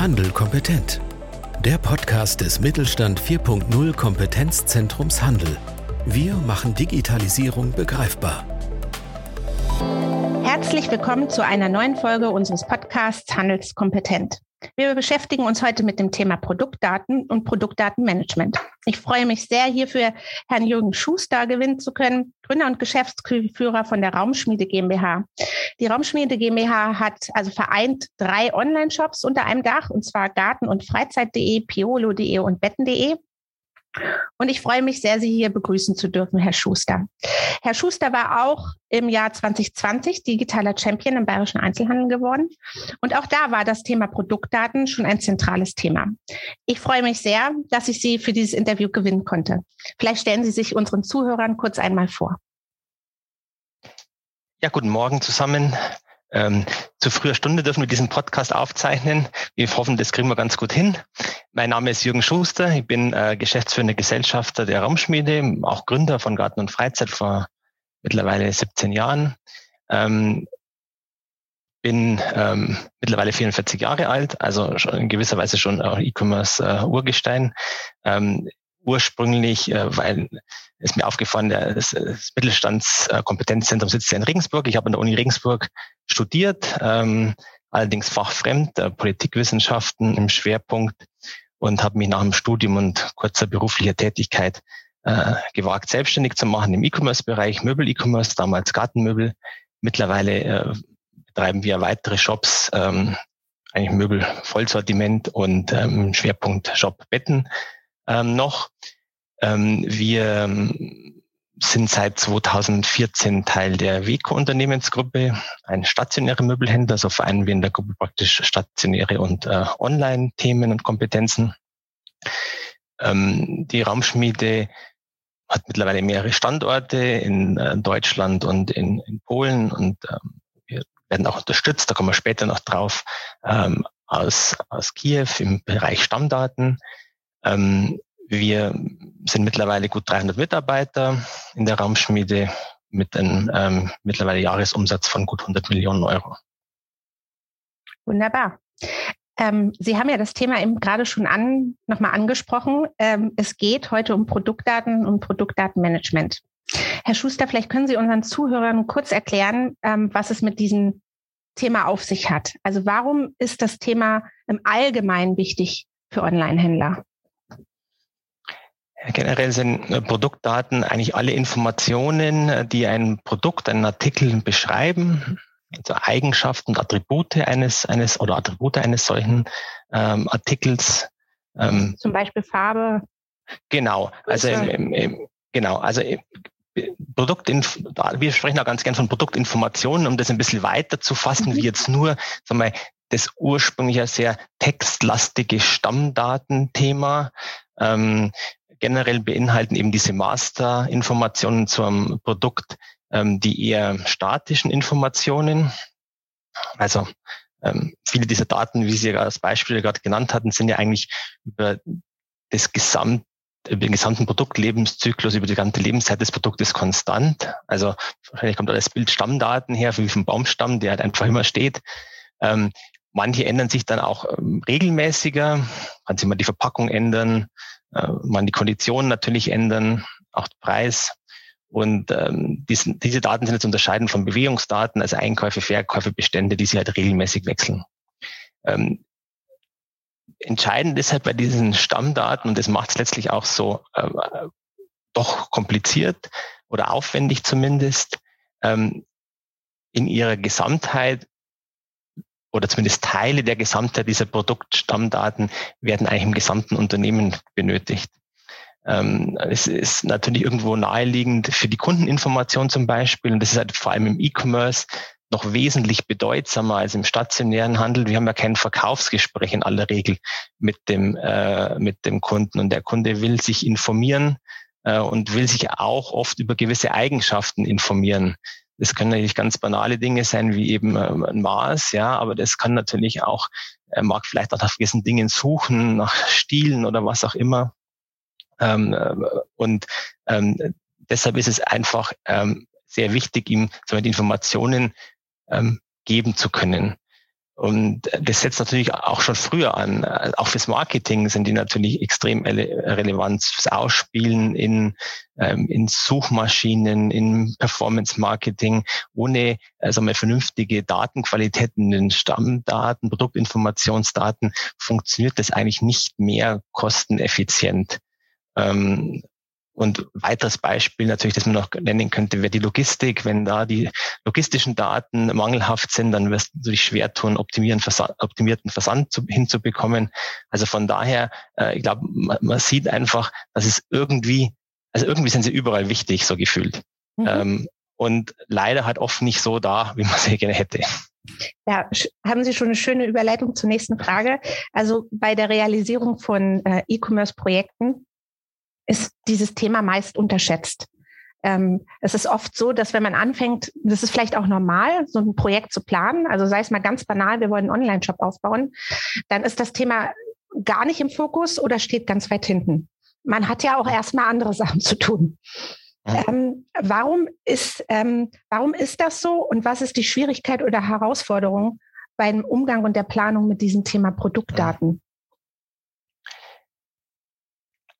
Handel kompetent. Der Podcast des Mittelstand 4.0 Kompetenzzentrums Handel. Wir machen Digitalisierung begreifbar. Herzlich willkommen zu einer neuen Folge unseres Podcasts Handelskompetent. Wir beschäftigen uns heute mit dem Thema Produktdaten und Produktdatenmanagement. Ich freue mich sehr, hierfür Herrn Jürgen Schuster gewinnen zu können, Gründer und Geschäftsführer von der Raumschmiede GmbH. Die Raumschmiede GmbH hat also vereint drei Online-Shops unter einem Dach, und zwar garten- und freizeit.de, piolo.de und betten.de. Und ich freue mich sehr, Sie hier begrüßen zu dürfen, Herr Schuster. Herr Schuster war auch im Jahr 2020 digitaler Champion im bayerischen Einzelhandel geworden. Und auch da war das Thema Produktdaten schon ein zentrales Thema. Ich freue mich sehr, dass ich Sie für dieses Interview gewinnen konnte. Vielleicht stellen Sie sich unseren Zuhörern kurz einmal vor. Ja, guten Morgen zusammen. Ähm, zu früher Stunde dürfen wir diesen Podcast aufzeichnen. Wir hoffen, das kriegen wir ganz gut hin. Mein Name ist Jürgen Schuster. Ich bin äh, geschäftsführender Gesellschafter der Raumschmiede, auch Gründer von Garten und Freizeit vor mittlerweile 17 Jahren. Ähm, bin ähm, mittlerweile 44 Jahre alt, also schon in gewisser Weise schon E-Commerce äh. Ähm, ursprünglich, äh, weil ist mir aufgefallen, das, das Mittelstandskompetenzzentrum sitzt ja in Regensburg. Ich habe an der Uni Regensburg studiert, ähm, allerdings fachfremd, äh, Politikwissenschaften im Schwerpunkt und habe mich nach dem Studium und kurzer beruflicher Tätigkeit äh, gewagt, selbstständig zu machen im E-Commerce-Bereich, Möbel-E-Commerce, damals Gartenmöbel. Mittlerweile äh, betreiben wir weitere Shops, ähm, eigentlich Möbel Vollsortiment und ähm, Schwerpunkt Shop Betten ähm, noch. Ähm, wir ähm, sind seit 2014 Teil der WECO Unternehmensgruppe, ein stationärer Möbelhändler, so vereinen wir in der Gruppe praktisch stationäre und äh, Online-Themen und Kompetenzen. Ähm, die Raumschmiede hat mittlerweile mehrere Standorte in äh, Deutschland und in, in Polen und ähm, wir werden auch unterstützt, da kommen wir später noch drauf, ähm, aus, aus Kiew im Bereich Stammdaten. Ähm, wir sind mittlerweile gut 300 Mitarbeiter in der Raumschmiede mit einem ähm, mittlerweile Jahresumsatz von gut 100 Millionen Euro. Wunderbar. Ähm, Sie haben ja das Thema eben gerade schon an, nochmal angesprochen. Ähm, es geht heute um Produktdaten und Produktdatenmanagement. Herr Schuster, vielleicht können Sie unseren Zuhörern kurz erklären, ähm, was es mit diesem Thema auf sich hat. Also warum ist das Thema im Allgemeinen wichtig für Online-Händler? Generell sind äh, Produktdaten eigentlich alle Informationen, äh, die ein Produkt, einen Artikel beschreiben, also Eigenschaften und Attribute eines, eines oder Attribute eines solchen ähm, Artikels. Ähm, Zum Beispiel Farbe. Genau, also im, im, im, genau, also Produktinf wir sprechen auch ganz gern von Produktinformationen, um das ein bisschen weiter zu fassen, mhm. wie jetzt nur, sagen wir, das ursprünglich sehr textlastige Stammdatenthema. Ähm, generell beinhalten eben diese Master-Informationen zum Produkt ähm, die eher statischen Informationen. Also ähm, viele dieser Daten, wie Sie ja als Beispiel gerade genannt hatten, sind ja eigentlich über das Gesamt über den gesamten Produktlebenszyklus, über die ganze Lebenszeit des Produktes konstant. Also wahrscheinlich kommt da das Bild Stammdaten her, wie vom Baumstamm, der halt einfach immer steht. Ähm, manche ändern sich dann auch ähm, regelmäßiger, kann sich mal die Verpackung ändern, äh, man die Konditionen natürlich ändern, auch der Preis. Und ähm, diesen, diese Daten sind jetzt unterscheiden von Bewegungsdaten, also Einkäufe, Verkäufe, Bestände, die sich halt regelmäßig wechseln. Ähm, entscheidend ist halt bei diesen Stammdaten, und das macht es letztlich auch so äh, doch kompliziert oder aufwendig zumindest, ähm, in ihrer Gesamtheit oder zumindest Teile der Gesamtheit dieser Produktstammdaten werden eigentlich im gesamten Unternehmen benötigt. Ähm, es ist natürlich irgendwo naheliegend für die Kundeninformation zum Beispiel, und das ist halt vor allem im E-Commerce noch wesentlich bedeutsamer als im stationären Handel. Wir haben ja kein Verkaufsgespräch in aller Regel mit dem, äh, mit dem Kunden und der Kunde will sich informieren äh, und will sich auch oft über gewisse Eigenschaften informieren. Das können natürlich ganz banale Dinge sein, wie eben ähm, ein Maß, ja, aber das kann natürlich auch, er mag vielleicht auch nach gewissen Dingen suchen, nach Stilen oder was auch immer. Ähm, äh, und ähm, deshalb ist es einfach sehr wichtig, ihm die Informationen ähm, geben zu können. Und das setzt natürlich auch schon früher an. Auch fürs Marketing sind die natürlich extrem relevant. Fürs Ausspielen in, ähm, in Suchmaschinen, in Performance Marketing. Ohne also mal vernünftige Datenqualitäten, den Stammdaten, Produktinformationsdaten funktioniert das eigentlich nicht mehr kosteneffizient. Ähm, und weiteres Beispiel natürlich, das man noch nennen könnte, wäre die Logistik. Wenn da die logistischen Daten mangelhaft sind, dann wirst du dich schwer tun, optimieren, Versand, optimierten Versand zu, hinzubekommen. Also von daher, äh, ich glaube, man, man, sieht einfach, dass es irgendwie, also irgendwie sind sie überall wichtig, so gefühlt. Mhm. Ähm, und leider halt oft nicht so da, wie man sie gerne hätte. Ja, haben Sie schon eine schöne Überleitung zur nächsten Frage. Also bei der Realisierung von äh, E-Commerce-Projekten ist dieses Thema meist unterschätzt. Ähm, es ist oft so, dass wenn man anfängt, das ist vielleicht auch normal, so ein Projekt zu planen, also sei es mal ganz banal, wir wollen einen Online-Shop aufbauen, dann ist das Thema gar nicht im Fokus oder steht ganz weit hinten. Man hat ja auch erstmal andere Sachen zu tun. Ähm, warum, ist, ähm, warum ist das so und was ist die Schwierigkeit oder Herausforderung beim Umgang und der Planung mit diesem Thema Produktdaten?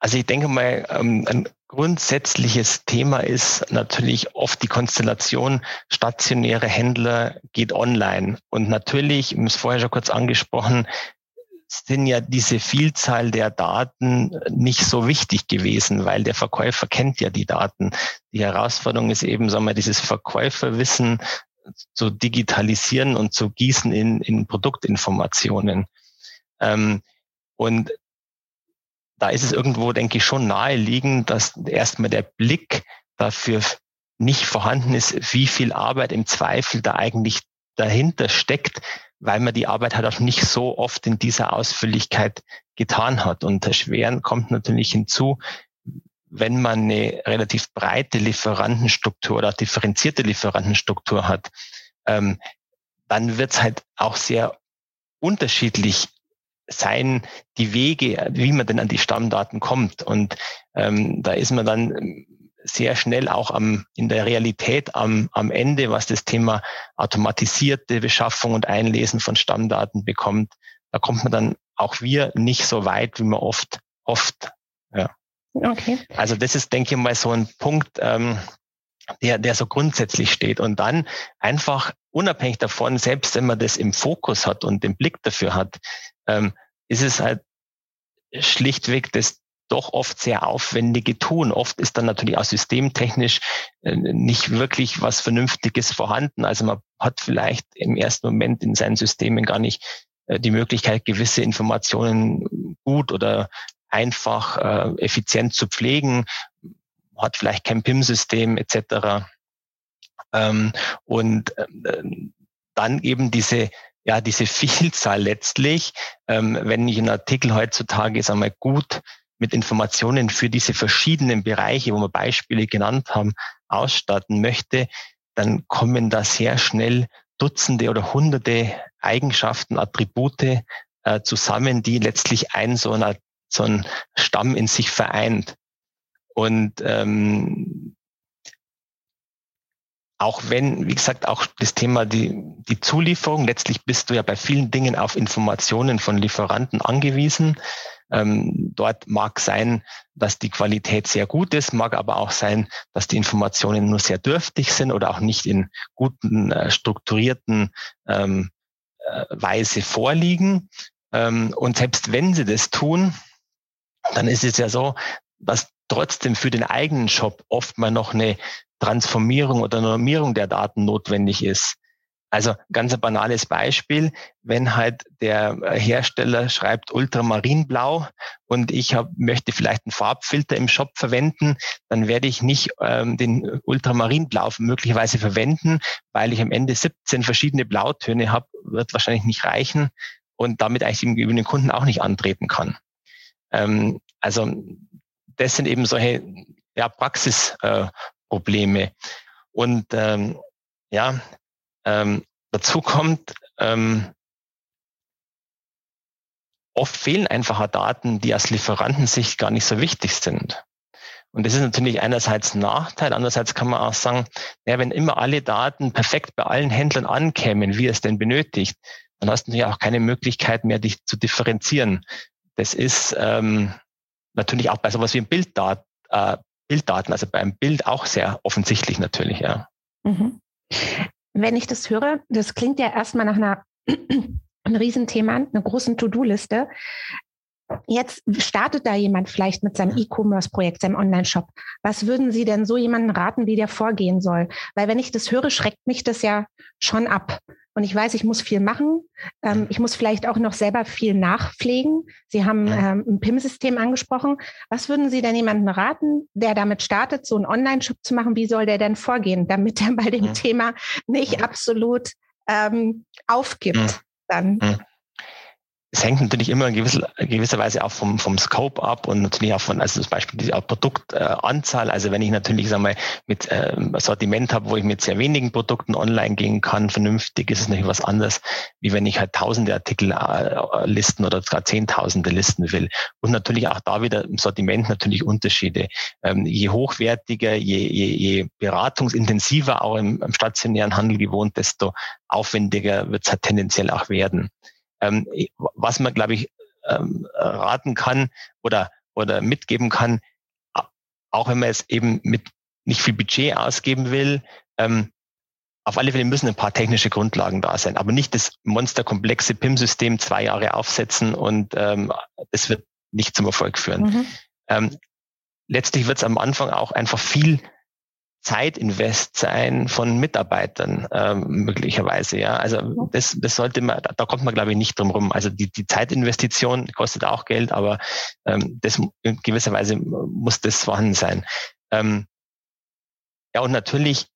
Also ich denke mal, ähm, ein grundsätzliches Thema ist natürlich oft die Konstellation stationäre Händler geht online. Und natürlich, ich habe es vorher schon kurz angesprochen, sind ja diese Vielzahl der Daten nicht so wichtig gewesen, weil der Verkäufer kennt ja die Daten. Die Herausforderung ist eben, sagen wir, dieses Verkäuferwissen zu digitalisieren und zu gießen in, in Produktinformationen. Ähm, und da ist es irgendwo, denke ich, schon naheliegend, dass erstmal der Blick dafür nicht vorhanden ist, wie viel Arbeit im Zweifel da eigentlich dahinter steckt, weil man die Arbeit halt auch nicht so oft in dieser Ausführlichkeit getan hat. Und erschweren kommt natürlich hinzu, wenn man eine relativ breite Lieferantenstruktur oder differenzierte Lieferantenstruktur hat, ähm, dann wird es halt auch sehr unterschiedlich sein die Wege, wie man denn an die Stammdaten kommt. Und ähm, da ist man dann sehr schnell auch am, in der Realität am, am Ende, was das Thema automatisierte Beschaffung und Einlesen von Stammdaten bekommt. Da kommt man dann auch wir nicht so weit, wie man oft hofft. Ja. Okay. Also das ist, denke ich mal, so ein Punkt, ähm, der, der so grundsätzlich steht. Und dann einfach unabhängig davon, selbst wenn man das im Fokus hat und den Blick dafür hat, ähm, ist es halt schlichtweg das doch oft sehr aufwendige Tun. Oft ist dann natürlich auch systemtechnisch äh, nicht wirklich was Vernünftiges vorhanden. Also man hat vielleicht im ersten Moment in seinen Systemen gar nicht äh, die Möglichkeit, gewisse Informationen gut oder einfach äh, effizient zu pflegen, hat vielleicht kein PIM-System etc. Ähm, und dann eben diese ja, diese Vielzahl letztlich, ähm, wenn ich einen Artikel heutzutage, sagen wir, gut mit Informationen für diese verschiedenen Bereiche, wo wir Beispiele genannt haben, ausstatten möchte, dann kommen da sehr schnell Dutzende oder Hunderte Eigenschaften, Attribute äh, zusammen, die letztlich ein so, ein so ein Stamm in sich vereint. Und ähm, auch wenn, wie gesagt, auch das Thema die, die Zulieferung, letztlich bist du ja bei vielen Dingen auf Informationen von Lieferanten angewiesen. Ähm, dort mag sein, dass die Qualität sehr gut ist, mag aber auch sein, dass die Informationen nur sehr dürftig sind oder auch nicht in guten, äh, strukturierten ähm, äh, Weise vorliegen. Ähm, und selbst wenn sie das tun, dann ist es ja so, dass trotzdem für den eigenen Shop oft mal noch eine Transformierung oder Normierung der Daten notwendig ist. Also ganz ein banales Beispiel, wenn halt der Hersteller schreibt Ultramarinblau und ich hab, möchte vielleicht einen Farbfilter im Shop verwenden, dann werde ich nicht ähm, den Ultramarinblau möglicherweise verwenden, weil ich am Ende 17 verschiedene Blautöne habe, wird wahrscheinlich nicht reichen und damit eigentlich gegenüber den Kunden auch nicht antreten kann. Ähm, also das sind eben solche ja, Praxisprobleme. Äh, und ähm, ja, ähm, dazu kommt, ähm, oft fehlen einfacher Daten, die aus Lieferantensicht gar nicht so wichtig sind. Und das ist natürlich einerseits ein Nachteil, andererseits kann man auch sagen, ja, wenn immer alle Daten perfekt bei allen Händlern ankämen, wie es denn benötigt, dann hast du natürlich auch keine Möglichkeit mehr, dich zu differenzieren. Das ist ähm, natürlich auch bei sowas wie Bilddat, äh, Bilddaten, also beim Bild auch sehr offensichtlich natürlich, ja. Mhm. Wenn ich das höre, das klingt ja erstmal nach einer ein Riesenthema, einer großen To-Do-Liste. Jetzt startet da jemand vielleicht mit seinem E-Commerce-Projekt, seinem Online-Shop. Was würden Sie denn so jemanden raten, wie der vorgehen soll? Weil wenn ich das höre, schreckt mich das ja schon ab. Und ich weiß, ich muss viel machen. Ähm, ich muss vielleicht auch noch selber viel nachpflegen. Sie haben ähm, ein PIM-System angesprochen. Was würden Sie denn jemanden raten, der damit startet, so einen Online-Shop zu machen? Wie soll der denn vorgehen, damit er bei dem Thema nicht absolut ähm, aufgibt? Dann es hängt natürlich immer in gewisser, gewisser Weise auch vom, vom Scope ab und natürlich auch von, also zum Beispiel die Produktanzahl. Also wenn ich natürlich, sagen wir, mit äh, Sortiment habe, wo ich mit sehr wenigen Produkten online gehen kann, vernünftig, ist es natürlich was anderes, wie wenn ich halt tausende Artikel äh, oder sogar zehntausende listen will. Und natürlich auch da wieder im Sortiment natürlich Unterschiede. Ähm, je hochwertiger, je, je, je beratungsintensiver auch im, im stationären Handel gewohnt, desto aufwendiger wird es halt tendenziell auch werden. Ähm, was man, glaube ich, ähm, raten kann oder, oder mitgeben kann, auch wenn man es eben mit nicht viel Budget ausgeben will, ähm, auf alle Fälle müssen ein paar technische Grundlagen da sein, aber nicht das monsterkomplexe PIM-System zwei Jahre aufsetzen und ähm, das wird nicht zum Erfolg führen. Mhm. Ähm, letztlich wird es am Anfang auch einfach viel Zeitinvest sein von Mitarbeitern ähm, möglicherweise. Ja, also das, das sollte man, da kommt man glaube ich nicht drum rum. Also die, die Zeitinvestition kostet auch Geld, aber ähm, das in gewisser Weise muss das vorhanden sein. Ähm, ja und natürlich,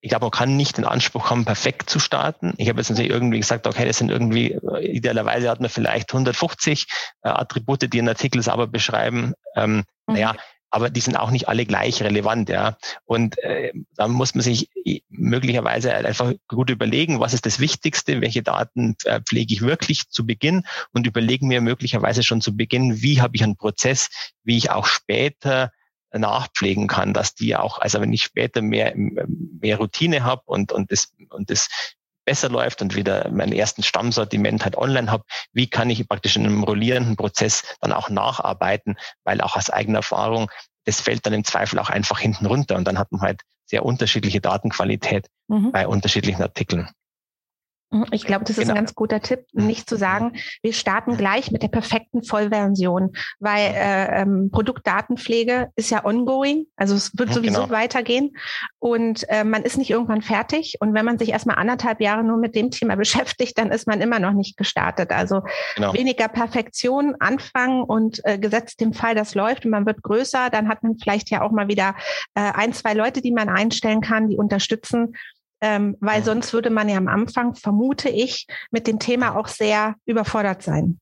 ich glaube, man kann nicht den Anspruch haben, perfekt zu starten. Ich habe jetzt natürlich irgendwie gesagt, okay, das sind irgendwie idealerweise hat man vielleicht 150 äh, Attribute, die einen Artikel sauber beschreiben. Ähm, mhm. Naja, aber die sind auch nicht alle gleich relevant, ja. Und äh, da muss man sich möglicherweise einfach gut überlegen, was ist das Wichtigste, welche Daten äh, pflege ich wirklich zu Beginn und überlegen mir möglicherweise schon zu Beginn, wie habe ich einen Prozess, wie ich auch später nachpflegen kann, dass die auch, also wenn ich später mehr, mehr Routine habe und, und das, und das besser läuft und wieder meinen ersten Stammsortiment halt online habe, wie kann ich praktisch in einem rollierenden Prozess dann auch nacharbeiten, weil auch aus eigener Erfahrung, das fällt dann im Zweifel auch einfach hinten runter und dann hat man halt sehr unterschiedliche Datenqualität mhm. bei unterschiedlichen Artikeln. Mhm, ich glaube, das ist genau. ein ganz guter Tipp, mhm. nicht zu sagen, wir starten gleich mit der perfekten Vollversion, weil äh, ähm, Produktdatenpflege ist ja ongoing, also es wird sowieso genau. weitergehen und äh, man ist nicht irgendwann fertig. Und wenn man sich erstmal anderthalb Jahre nur mit dem Thema beschäftigt, dann ist man immer noch nicht gestartet. Also genau. weniger Perfektion anfangen und äh, gesetzt dem Fall, das läuft und man wird größer, dann hat man vielleicht ja auch mal wieder äh, ein, zwei Leute, die man einstellen kann, die unterstützen ähm, weil sonst würde man ja am Anfang, vermute ich, mit dem Thema auch sehr überfordert sein.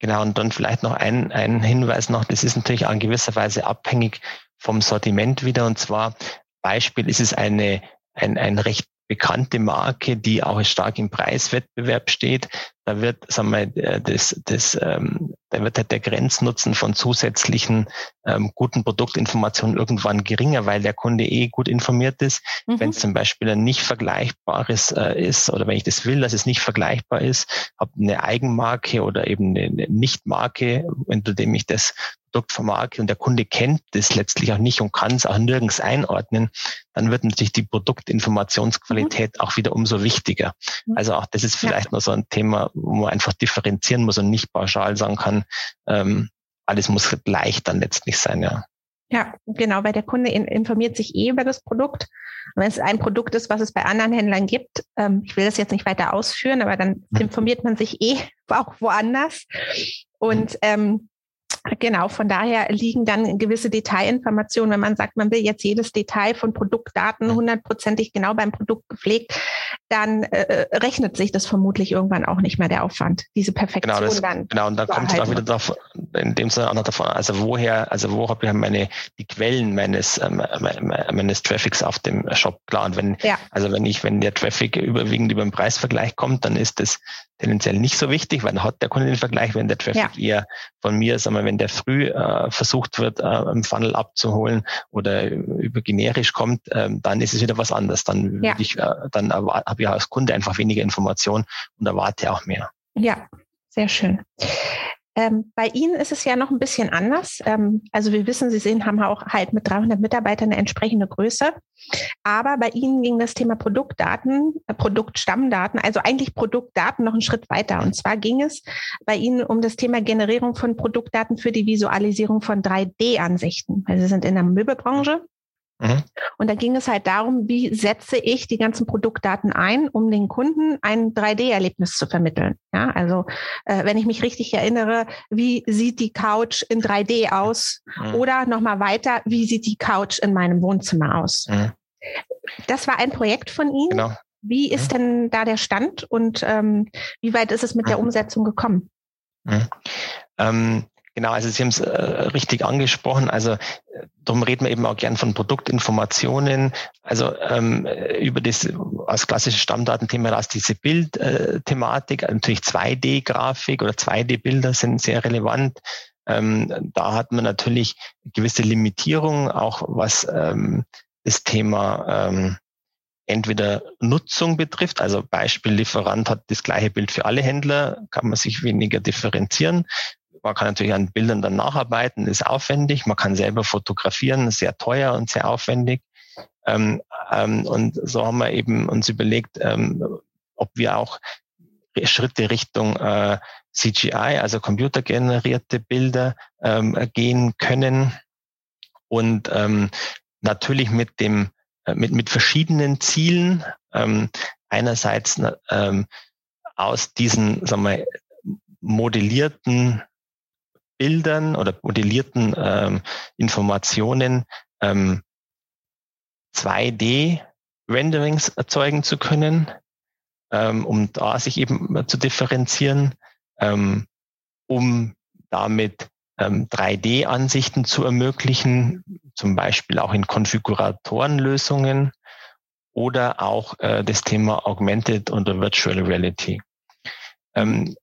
Genau, und dann vielleicht noch ein, ein Hinweis noch, das ist natürlich auch in gewisser Weise abhängig vom Sortiment wieder. Und zwar Beispiel ist es eine, ein, ein recht bekannte Marke, die auch stark im Preiswettbewerb steht, da wird, sagen wir, das, das, ähm, da wird halt der Grenznutzen von zusätzlichen ähm, guten Produktinformationen irgendwann geringer, weil der Kunde eh gut informiert ist. Mhm. Wenn es zum Beispiel ein nicht vergleichbares äh, ist oder wenn ich das will, dass es nicht vergleichbar ist, habe eine Eigenmarke oder eben eine Nichtmarke, unter dem ich das Produkt vermarkte und der Kunde kennt das letztlich auch nicht und kann es auch nirgends einordnen, dann wird natürlich die Produktinformationsqualität mhm. auch wieder umso wichtiger. Mhm. Also auch das ist vielleicht ja. noch so ein Thema, wo man einfach differenzieren muss und nicht pauschal sagen kann, ähm, alles muss gleich dann letztlich sein, ja. Ja, genau, weil der Kunde in, informiert sich eh über das Produkt. Und wenn es ein Produkt ist, was es bei anderen Händlern gibt, ähm, ich will das jetzt nicht weiter ausführen, aber dann mhm. informiert man sich eh auch woanders. Und ähm, Genau, von daher liegen dann gewisse Detailinformationen, wenn man sagt, man will jetzt jedes Detail von Produktdaten hundertprozentig genau beim Produkt gepflegt, dann äh, äh, rechnet sich das vermutlich irgendwann auch nicht mehr der Aufwand, diese Perfektion genau, das, dann. Genau, und dann kommt es auch wieder davon, in dem Sinne auch noch davon, also woher, also wo habe ich meine die Quellen meines ähm, meines Traffics auf dem Shop klar. Und wenn, ja. also wenn ich, wenn der Traffic überwiegend über den Preisvergleich kommt, dann ist das tendenziell nicht so wichtig, weil dann hat der Kunde den Vergleich, wenn der Traffic ja. eher von mir, sagen wir, wenn der früh äh, versucht wird, äh, im Funnel abzuholen oder über generisch kommt, ähm, dann ist es wieder was anderes. Dann ja. ich, äh, dann habe ich als Kunde einfach weniger Informationen und erwarte auch mehr. Ja, sehr schön. Ähm, bei Ihnen ist es ja noch ein bisschen anders. Ähm, also wir wissen, Sie sehen, haben auch halt mit 300 Mitarbeitern eine entsprechende Größe. Aber bei Ihnen ging das Thema Produktdaten, äh, Produktstammdaten, also eigentlich Produktdaten noch einen Schritt weiter. Und zwar ging es bei Ihnen um das Thema Generierung von Produktdaten für die Visualisierung von 3D-Ansichten. Also Sie sind in der Möbelbranche Mhm. Und da ging es halt darum, wie setze ich die ganzen Produktdaten ein, um den Kunden ein 3D-Erlebnis zu vermitteln. Ja, also äh, wenn ich mich richtig erinnere, wie sieht die Couch in 3D aus? Mhm. Oder nochmal weiter, wie sieht die Couch in meinem Wohnzimmer aus? Mhm. Das war ein Projekt von Ihnen. Genau. Wie ist mhm. denn da der Stand und ähm, wie weit ist es mit der mhm. Umsetzung gekommen? Ähm, Genau, also Sie haben es äh, richtig angesprochen. Also äh, darum reden wir eben auch gern von Produktinformationen. Also ähm, über das als klassisches Stammdatenthema heraus diese Bildthematik, äh, natürlich 2D-Grafik oder 2D-Bilder sind sehr relevant. Ähm, da hat man natürlich gewisse Limitierungen, auch was ähm, das Thema ähm, entweder Nutzung betrifft, also Beispiel Lieferant hat das gleiche Bild für alle Händler, kann man sich weniger differenzieren. Man kann natürlich an Bildern dann nacharbeiten, ist aufwendig. Man kann selber fotografieren, sehr teuer und sehr aufwendig. Ähm, ähm, und so haben wir eben uns überlegt, ähm, ob wir auch Schritte Richtung äh, CGI, also computergenerierte Bilder, ähm, gehen können. Und ähm, natürlich mit dem äh, mit, mit verschiedenen Zielen. Ähm, einerseits aus diesen sagen wir, modellierten Bildern oder modellierten ähm, Informationen ähm, 2D-Renderings erzeugen zu können, ähm, um da sich eben zu differenzieren, ähm, um damit ähm, 3D-Ansichten zu ermöglichen, zum Beispiel auch in Konfiguratorenlösungen oder auch äh, das Thema Augmented oder Virtual Reality. Ähm,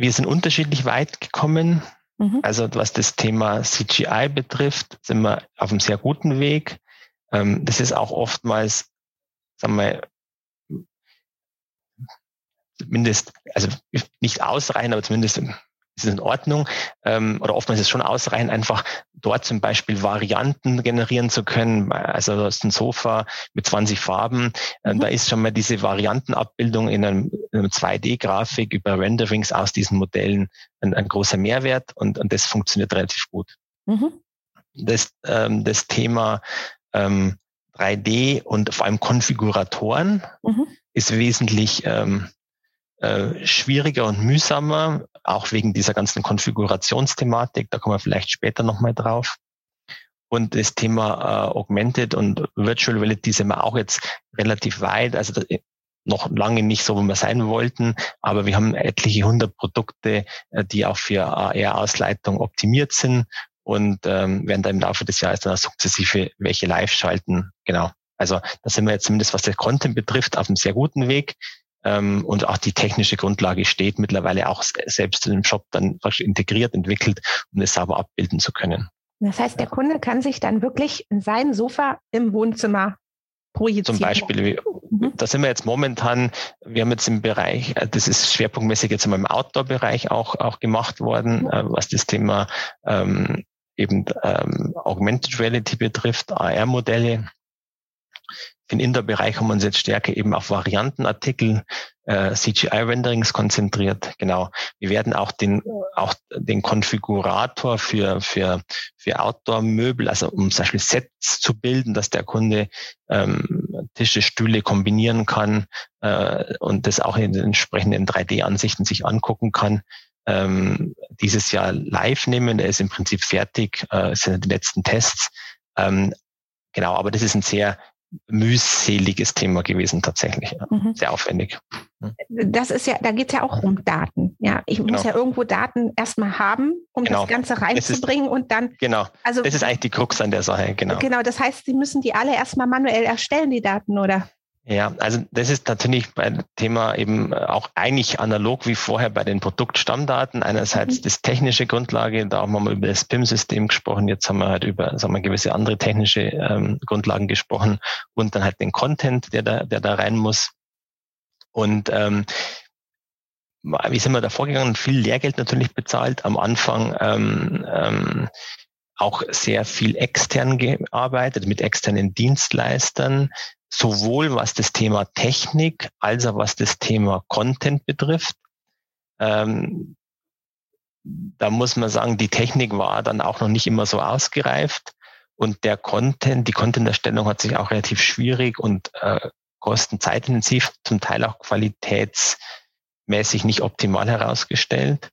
wir sind unterschiedlich weit gekommen. Mhm. Also was das Thema CGI betrifft, sind wir auf einem sehr guten Weg. Ähm, das ist auch oftmals, sagen wir, zumindest, also nicht ausreichend, aber zumindest ist es in Ordnung. Ähm, oder oftmals ist es schon ausreichend, einfach dort zum Beispiel Varianten generieren zu können. Also du hast ein Sofa mit 20 Farben. Ähm, mhm. Da ist schon mal diese Variantenabbildung in einem, einem 2D-Grafik über Renderings aus diesen Modellen ein, ein großer Mehrwert und, und, das funktioniert relativ gut. Mhm. Das, ähm, das Thema ähm, 3D und vor allem Konfiguratoren mhm. ist wesentlich ähm, äh, schwieriger und mühsamer, auch wegen dieser ganzen Konfigurationsthematik. Da kommen wir vielleicht später nochmal drauf. Und das Thema äh, Augmented und Virtual Reality sind wir auch jetzt relativ weit. Also da, noch lange nicht so, wo wir sein wollten, aber wir haben etliche hundert Produkte, äh, die auch für AR-Ausleitung optimiert sind und ähm, werden da im Laufe des Jahres dann auch sukzessive welche live schalten. Genau. Also da sind wir jetzt zumindest, was der Content betrifft, auf einem sehr guten Weg. Ähm, und auch die technische Grundlage steht mittlerweile auch selbst in dem Shop dann integriert, entwickelt, um es sauber abbilden zu können. Das heißt, der Kunde kann sich dann wirklich in sein Sofa im Wohnzimmer projizieren. Zum Beispiel, mhm. da sind wir jetzt momentan, wir haben jetzt im Bereich, äh, das ist schwerpunktmäßig jetzt im Outdoor-Bereich auch, auch gemacht worden, mhm. was das Thema ähm, eben ähm, Augmented Reality betrifft, AR-Modelle den Indoor-Bereich haben wir uns jetzt stärker eben auf Variantenartikel, äh, CGI-Renderings konzentriert. Genau. Wir werden auch den, auch den Konfigurator für, für, für Outdoor-Möbel, also um zum Beispiel Sets zu bilden, dass der Kunde ähm, Tische, Stühle kombinieren kann äh, und das auch in den entsprechenden 3D-Ansichten sich angucken kann. Ähm, dieses Jahr live nehmen. Der ist im Prinzip fertig, äh, sind die letzten Tests. Ähm, genau, aber das ist ein sehr mühseliges Thema gewesen tatsächlich. Ja. Mhm. Sehr aufwendig. Das ist ja, da geht es ja auch um Daten. Ja, ich genau. muss ja irgendwo Daten erstmal haben, um genau. das Ganze reinzubringen ist, und dann. Genau. Also das ist eigentlich die Krux an der Sache. Genau. Genau. Das heißt, Sie müssen die alle erstmal manuell erstellen, die Daten, oder? Ja, also das ist natürlich beim Thema eben auch eigentlich analog wie vorher bei den Produktstammdaten. Einerseits mhm. das technische Grundlage, da haben wir mal über das PIM-System gesprochen, jetzt haben wir halt über sagen wir, gewisse andere technische ähm, Grundlagen gesprochen und dann halt den Content, der da, der da rein muss. Und ähm, wie sind wir da vorgegangen? Viel Lehrgeld natürlich bezahlt. Am Anfang ähm, ähm, auch sehr viel extern gearbeitet mit externen Dienstleistern, sowohl was das Thema Technik als auch was das Thema Content betrifft. Ähm, da muss man sagen, die Technik war dann auch noch nicht immer so ausgereift und der Content, die Content-Erstellung hat sich auch relativ schwierig und äh, kostenzeitintensiv, zum Teil auch qualitätsmäßig nicht optimal herausgestellt.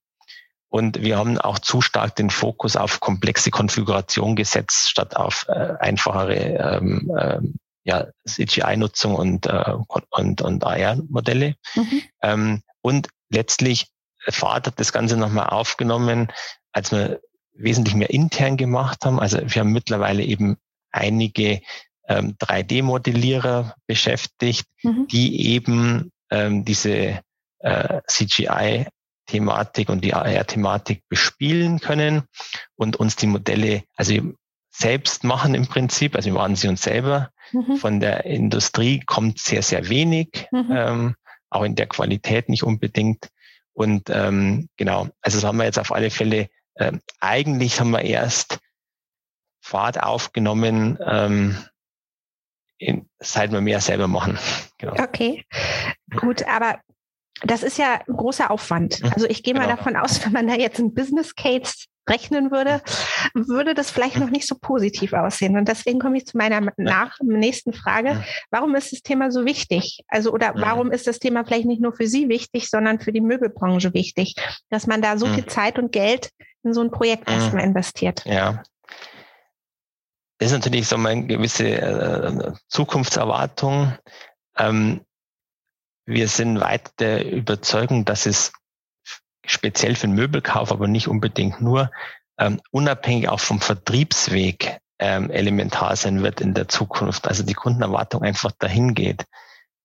Und wir haben auch zu stark den Fokus auf komplexe Konfiguration gesetzt, statt auf äh, einfachere ähm, ähm, ja, CGI-Nutzung und, äh, und, und AR-Modelle. Mhm. Ähm, und letztlich Fahrt hat das Ganze nochmal aufgenommen, als wir wesentlich mehr intern gemacht haben. Also wir haben mittlerweile eben einige ähm, 3D-Modellierer beschäftigt, mhm. die eben ähm, diese äh, CGI Thematik und die AR-Thematik bespielen können und uns die Modelle also selbst machen im Prinzip. Also wir machen sie uns selber. Mhm. Von der Industrie kommt sehr, sehr wenig, mhm. ähm, auch in der Qualität nicht unbedingt. Und ähm, genau, also das haben wir jetzt auf alle Fälle, ähm, eigentlich haben wir erst Fahrt aufgenommen, ähm, in, seit wir mehr selber machen. Genau. Okay, gut, aber das ist ja ein großer Aufwand. Mhm. Also ich gehe mal genau. davon aus, wenn man da jetzt ein Business Case rechnen würde, würde das vielleicht noch nicht so positiv aussehen. Und deswegen komme ich zu meiner nach nächsten Frage. Warum ist das Thema so wichtig? Also, oder warum ist das Thema vielleicht nicht nur für Sie wichtig, sondern für die Möbelbranche wichtig, dass man da so viel Zeit und Geld in so ein Projekt erstmal investiert? Ja. Das ist natürlich so eine gewisse äh, Zukunftserwartung. Ähm, wir sind weit der Überzeugung, dass es speziell für den Möbelkauf, aber nicht unbedingt nur, ähm, unabhängig auch vom Vertriebsweg ähm, elementar sein wird in der Zukunft. Also die Kundenerwartung einfach dahin geht.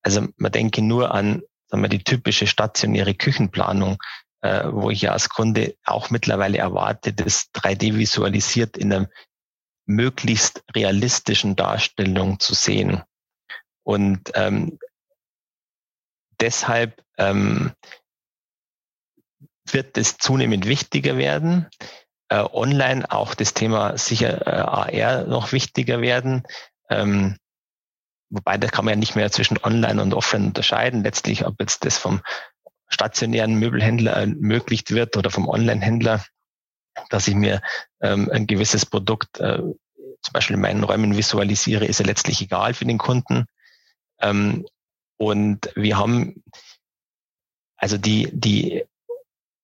Also man denke nur an sagen wir, die typische stationäre Küchenplanung, äh, wo ich ja als Kunde auch mittlerweile erwarte, das 3D visualisiert in einer möglichst realistischen Darstellung zu sehen. Und ähm, deshalb ähm, wird es zunehmend wichtiger werden. Äh, online auch das Thema sicher äh, AR noch wichtiger werden. Ähm, wobei da kann man ja nicht mehr zwischen Online und Offline unterscheiden. Letztlich, ob jetzt das vom stationären Möbelhändler ermöglicht wird oder vom Online-Händler, dass ich mir ähm, ein gewisses Produkt äh, zum Beispiel in meinen Räumen visualisiere, ist ja letztlich egal für den Kunden. Ähm, und wir haben also die, die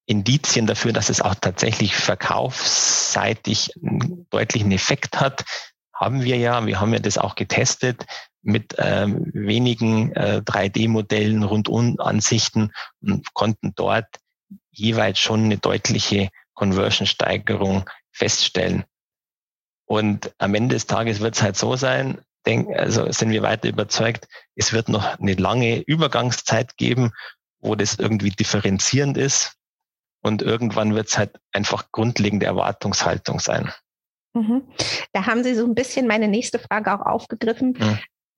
Indizien dafür, dass es auch tatsächlich verkaufsseitig einen deutlichen Effekt hat, haben wir ja. Wir haben ja das auch getestet mit ähm, wenigen äh, 3D-Modellen, Rundum-Ansichten und konnten dort jeweils schon eine deutliche Conversion-Steigerung feststellen. Und am Ende des Tages wird es halt so sein, denk, also sind wir weiter überzeugt, es wird noch eine lange Übergangszeit geben, wo das irgendwie differenzierend ist. Und irgendwann wird es halt einfach grundlegende Erwartungshaltung sein. Mhm. Da haben Sie so ein bisschen meine nächste Frage auch aufgegriffen.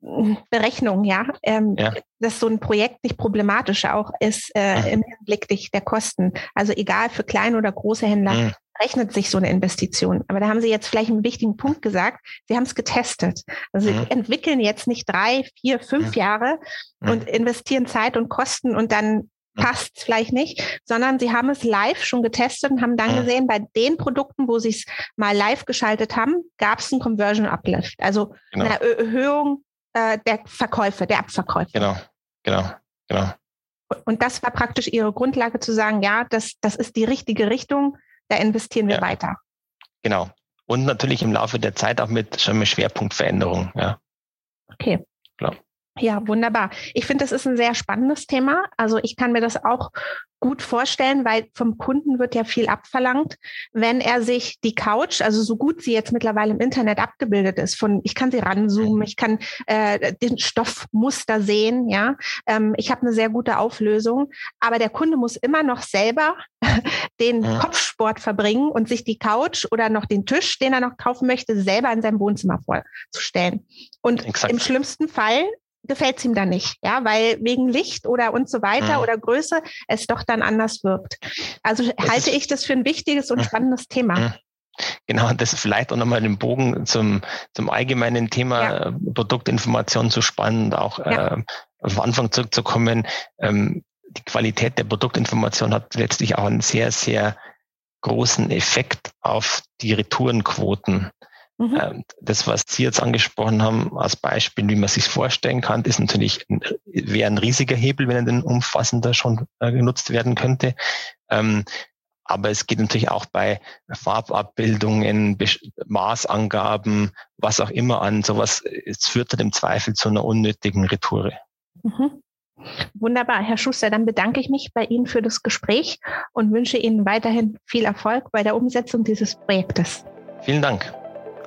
Mhm. Berechnung, ja, ähm, ja, dass so ein Projekt nicht problematisch auch ist äh, mhm. im Hinblick der Kosten. Also egal für kleine oder große Händler, mhm rechnet sich so eine Investition. Aber da haben Sie jetzt vielleicht einen wichtigen Punkt gesagt. Sie haben es getestet. Also mhm. Sie entwickeln jetzt nicht drei, vier, fünf. Jahre und investieren Zeit und Kosten und dann. Passt es vielleicht nicht, sondern Sie haben es live schon getestet und haben dann gesehen, bei den Produkten, wo Sie es mal live geschaltet haben, gab es einen Conversion Uplift. Also genau. eine Erhöhung äh, der Verkäufe, der Abverkäufe. Genau, genau, genau. Und das war praktisch Ihre Grundlage zu sagen, ja, das, das ist die richtige Richtung da investieren wir ja. weiter. Genau. Und natürlich im Laufe der Zeit auch mit schon mit Schwerpunktveränderung. Ja. Okay. Klar. Ja, wunderbar. Ich finde, das ist ein sehr spannendes Thema. Also ich kann mir das auch gut vorstellen, weil vom Kunden wird ja viel abverlangt, wenn er sich die Couch, also so gut sie jetzt mittlerweile im Internet abgebildet ist, von ich kann sie ranzoomen, ich kann äh, den Stoffmuster sehen, ja, ähm, ich habe eine sehr gute Auflösung, aber der Kunde muss immer noch selber den ja. Kopfsport verbringen und sich die Couch oder noch den Tisch, den er noch kaufen möchte, selber in seinem Wohnzimmer vorzustellen. Und Exakt. im schlimmsten Fall gefällt es ihm dann nicht, ja, weil wegen Licht oder und so weiter mhm. oder Größe es doch dann anders wirkt. Also das halte ich das für ein wichtiges und mhm. spannendes Thema. Mhm. Genau, das vielleicht auch nochmal den Bogen zum, zum allgemeinen Thema ja. Produktinformation zu spannen, auch ja. äh, auf Anfang zurückzukommen. Ähm, die Qualität der Produktinformation hat letztlich auch einen sehr, sehr großen Effekt auf die Retourenquoten. Mhm. Ähm, das, was Sie jetzt angesprochen haben, als Beispiel, wie man sich vorstellen kann, ist natürlich, wäre ein riesiger Hebel, wenn er denn umfassender schon äh, genutzt werden könnte. Ähm, aber es geht natürlich auch bei Farbabbildungen, Maßangaben, was auch immer an. Sowas, es führt dann im Zweifel zu einer unnötigen Retoure. Mhm. Wunderbar, Herr Schuster, dann bedanke ich mich bei Ihnen für das Gespräch und wünsche Ihnen weiterhin viel Erfolg bei der Umsetzung dieses Projektes. Vielen Dank.